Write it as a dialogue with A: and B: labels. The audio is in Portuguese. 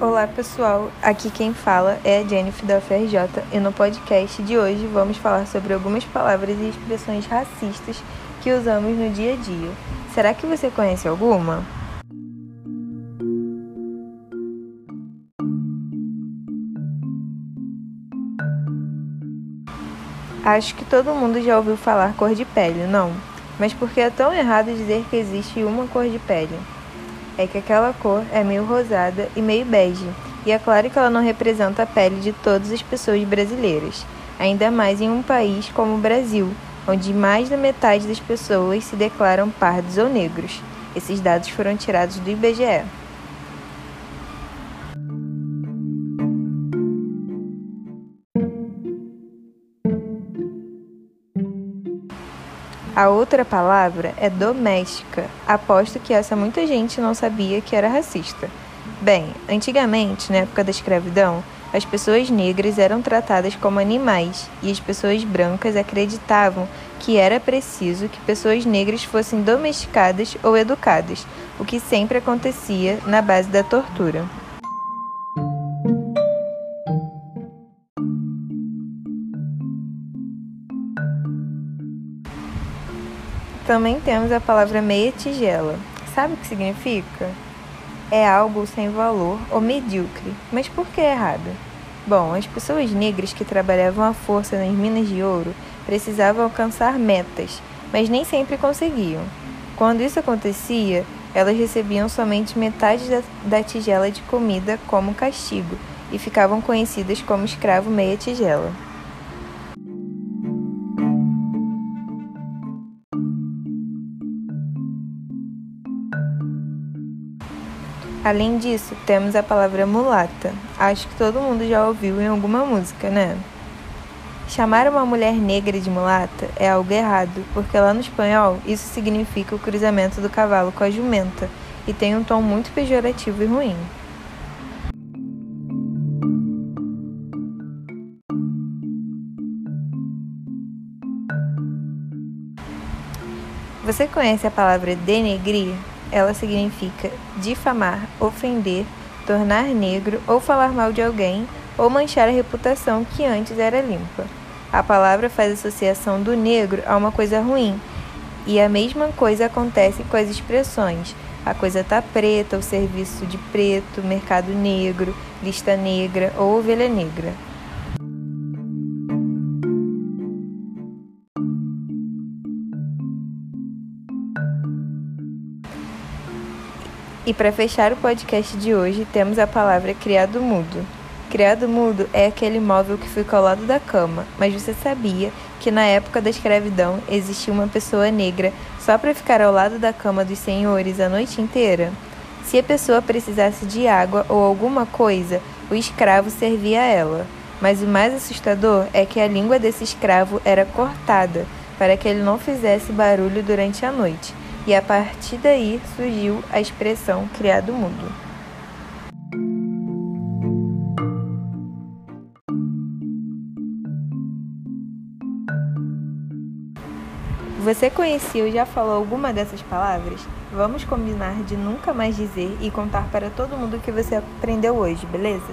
A: Olá pessoal, aqui quem fala é a Jennifer da UFRJ e no podcast de hoje vamos falar sobre algumas palavras e expressões racistas que usamos no dia a dia. Será que você conhece alguma? Acho que todo mundo já ouviu falar cor de pele, não? Mas por que é tão errado dizer que existe uma cor de pele? É que aquela cor é meio rosada e meio bege, e é claro que ela não representa a pele de todas as pessoas brasileiras, ainda mais em um país como o Brasil, onde mais da metade das pessoas se declaram pardos ou negros. Esses dados foram tirados do IBGE. A outra palavra é doméstica. Aposto que essa muita gente não sabia que era racista. Bem, antigamente, na época da escravidão, as pessoas negras eram tratadas como animais e as pessoas brancas acreditavam que era preciso que pessoas negras fossem domesticadas ou educadas, o que sempre acontecia na base da tortura. Também temos a palavra meia tigela. Sabe o que significa? É algo sem valor ou medíocre. Mas por que errado? Bom, as pessoas negras que trabalhavam à força nas minas de ouro precisavam alcançar metas, mas nem sempre conseguiam. Quando isso acontecia, elas recebiam somente metade da, da tigela de comida como castigo e ficavam conhecidas como escravo meia tigela. Além disso, temos a palavra mulata. Acho que todo mundo já ouviu em alguma música, né? Chamar uma mulher negra de mulata é algo errado, porque lá no espanhol isso significa o cruzamento do cavalo com a jumenta e tem um tom muito pejorativo e ruim. Você conhece a palavra denegrir? Ela significa difamar, ofender, tornar negro ou falar mal de alguém ou manchar a reputação que antes era limpa. A palavra faz associação do negro a uma coisa ruim, e a mesma coisa acontece com as expressões. A coisa tá preta, o serviço de preto, mercado negro, lista negra ou ovelha negra. E para fechar o podcast de hoje, temos a palavra criado mudo. Criado mudo é aquele móvel que fica ao lado da cama, mas você sabia que na época da escravidão existia uma pessoa negra só para ficar ao lado da cama dos senhores a noite inteira? Se a pessoa precisasse de água ou alguma coisa, o escravo servia a ela. Mas o mais assustador é que a língua desse escravo era cortada para que ele não fizesse barulho durante a noite e a partir daí surgiu a expressão criado mudo. Você conhecia ou já falou alguma dessas palavras? Vamos combinar de nunca mais dizer e contar para todo mundo o que você aprendeu hoje, beleza?